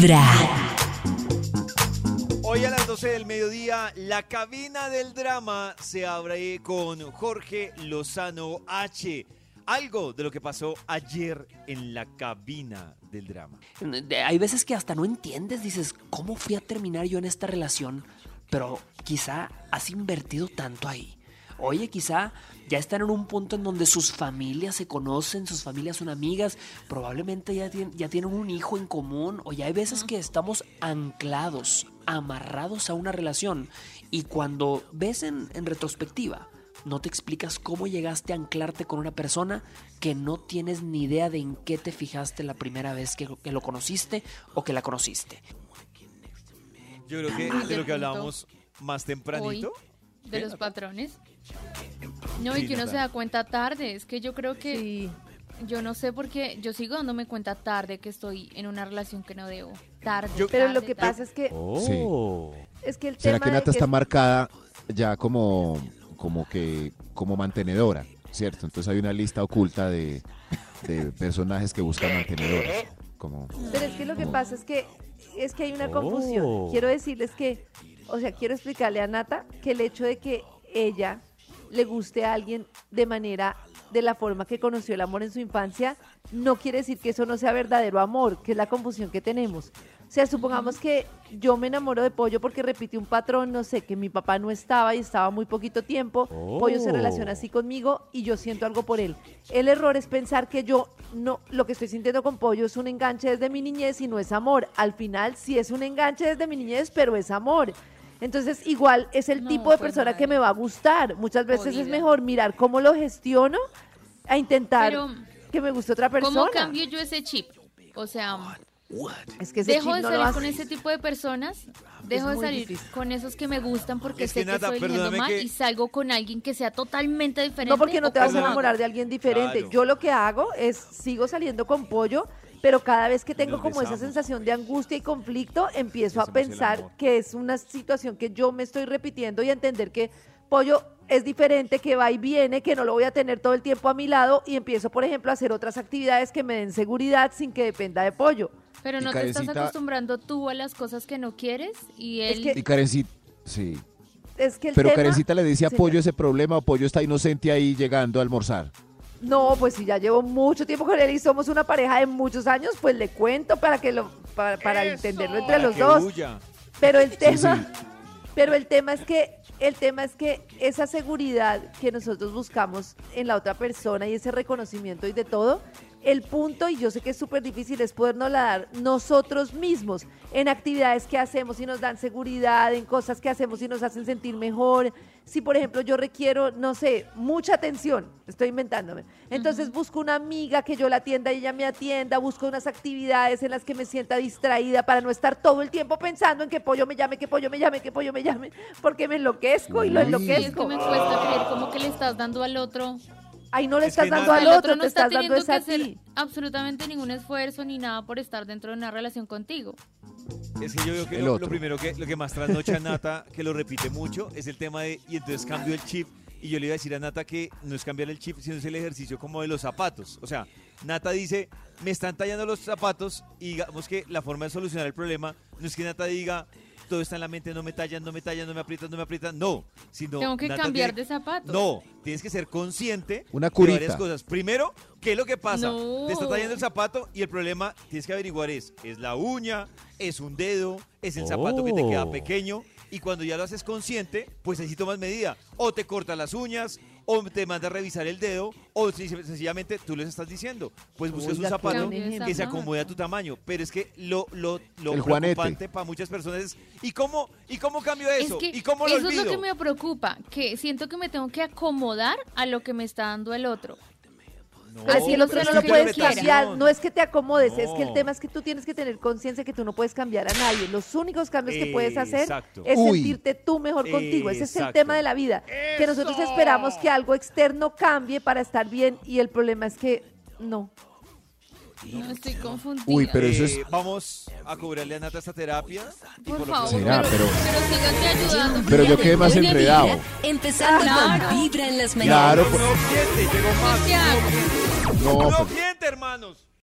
Vibra. Hoy a las 12 del mediodía, la cabina del drama se abre con Jorge Lozano H. Algo de lo que pasó ayer en la cabina del drama. Hay veces que hasta no entiendes, dices, ¿cómo fui a terminar yo en esta relación? Pero quizá has invertido tanto ahí. Oye, quizá ya están en un punto en donde sus familias se conocen, sus familias son amigas, probablemente ya, tien- ya tienen un hijo en común, o ya hay veces que estamos anclados, amarrados a una relación. Y cuando ves en, en retrospectiva, no te explicas cómo llegaste a anclarte con una persona que no tienes ni idea de en qué te fijaste la primera vez que, que lo conociste o que la conociste. Yo creo que Muy de lo que hablábamos más tempranito. De los patrones. No, y que uno se da cuenta tarde. Es que yo creo que Sí. yo no sé por qué yo sigo dándome cuenta tarde que estoy en una relación que no debo. Tarde. Yo- Pero tarde, lo que tarde. pasa es que Oh. es que el ¿Será tema que Nata está es- marcada ya como, como que como mantenedora, ¿cierto? Entonces hay una lista oculta de, de personajes que buscan mantenedoras. Como, Pero es que lo que pasa es que es que hay una Oh. confusión. Quiero decirles que, o sea, quiero explicarle a Nata que el hecho de que ella le guste a alguien de manera de la forma que conoció el amor en su infancia, no quiere decir que eso no sea verdadero amor, que es la confusión que tenemos. O sea, supongamos que yo me enamoro de Pollo porque repite un patrón, no sé, que mi papá no estaba y estaba muy poquito tiempo. Pollo se relaciona así conmigo y yo siento algo por él. El error es pensar que yo no, lo que estoy sintiendo con Pollo es un enganche desde mi niñez y no es amor. Al final sí es un enganche desde mi niñez, pero es amor. Entonces, igual es el No, tipo de pues, persona que me va a gustar. Muchas veces es mejor mirar cómo lo gestiono a intentar Pero, que me guste otra persona. ¿Cómo cambio yo ese chip? O sea, Es que ese dejo chip de no lo salir con ese tipo de personas, dejo de salir difícil. con esos que me gustan porque Es sé que, que, estoy eligiendo mal que- y salgo con alguien que sea totalmente diferente. No, porque no ¿o te vas a enamorar de alguien diferente. Claro. Yo lo que hago es sigo saliendo con pollo, pero cada vez que tengo como esa sensación de angustia y conflicto, empiezo a pensar que es una situación que yo me estoy repitiendo y a entender que pollo es diferente, que va y viene, que no lo voy a tener todo el tiempo a mi lado y empiezo, por ejemplo, a hacer otras actividades que me den seguridad sin que dependa de pollo. Pero no te estás acostumbrando tú a las cosas que no quieres y Es él... que- Y Karencita, sí. Es que el Pero tema- Karencita le dice a Sí, Pollo ese problema o Pollo está inocente ahí llegando a almorzar. No, pues si ya llevo mucho tiempo con él y somos una pareja de muchos años, pues le cuento para que lo para, para entenderlo entre Para los que dos. huya. Pero el tema, sí. pero el tema es que el tema es que esa seguridad que nosotros buscamos en la otra persona y ese reconocimiento y de todo, el punto, y yo sé que es súper difícil, es podernos dar nosotros mismos en actividades que hacemos y nos dan seguridad, en cosas que hacemos y nos hacen sentir mejor. Si, por ejemplo, yo requiero, no sé, mucha atención, estoy inventándome. Entonces busco una amiga que yo la atienda y ella me atienda, busco unas actividades en las que me sienta distraída para no estar todo el tiempo pensando en que pollo me llame, que pollo me llame, que pollo me llame, porque me enloquezco y lo Uy. Sí, es que enloquezco. me cuesta creer como que le estás dando al otro. Ahí no le Es estás dando nada- al el otro, no te está estás dando teniendo es que a hacer ti. absolutamente ningún esfuerzo ni nada por estar dentro de una relación contigo. Es que yo veo que otro. lo primero que lo que más trasnocha a Nata, que lo repite mucho, es el tema de, y entonces cambio el chip. Y yo le iba a decir a Nata que no es cambiar el chip, sino es el ejercicio como de los zapatos. O sea, Nata dice, me están tallando los zapatos y digamos que la forma de solucionar el problema no es que Nata diga, todo está en la mente, no me tallan, no me tallan, no me aprietan, no me aprietan. No, sino... Tengo que Nata cambiar tiene- de zapatos. No, tienes que ser consciente Una de curita. varias cosas. Primero, ¿qué es lo que pasa? No. Te está tallando el zapato y el problema tienes que averiguar es, es la uña, es un dedo, es el zapato que te queda Oh. pequeño y cuando ya lo haces consciente, pues ahí sí tomas medida. O te cortas las uñas, o te manda a revisar el dedo, o si- sencillamente tú les estás diciendo, pues busques un zapato que se acomode a tu tamaño. Pero es que lo, lo, lo El juanete. preocupante para muchas personas es, ¿y cómo, ¿y cómo cambio eso? Es que ¿Y cómo lo eso olvido? es lo que me preocupa, que siento que me tengo que acomodar a lo que me está dando el otro. No, si el otro no es lo que puedes cambiar, no es que te acomodes, es que el tema es que tú tienes que tener conciencia que tú no puedes cambiar a nadie. Los únicos cambios que puedes hacer Exacto. es Uy. sentirte tú mejor contigo. Ese es el tema de la vida. Que nosotros esperamos que algo externo cambie para estar bien y el problema es que no. No estoy confundida. Uy, pero eso es- Eh, Vamos a cobrarle a Nata esta terapia. y Por favor. Será, pero, pero- ayudando. Pero yo quedé más enredado. vibra, Empezando Claro. con Vibra en las mañanas. Claro, Un nuevo cliente, llegó más. ¿Qué hago? no, cliente, hermanos.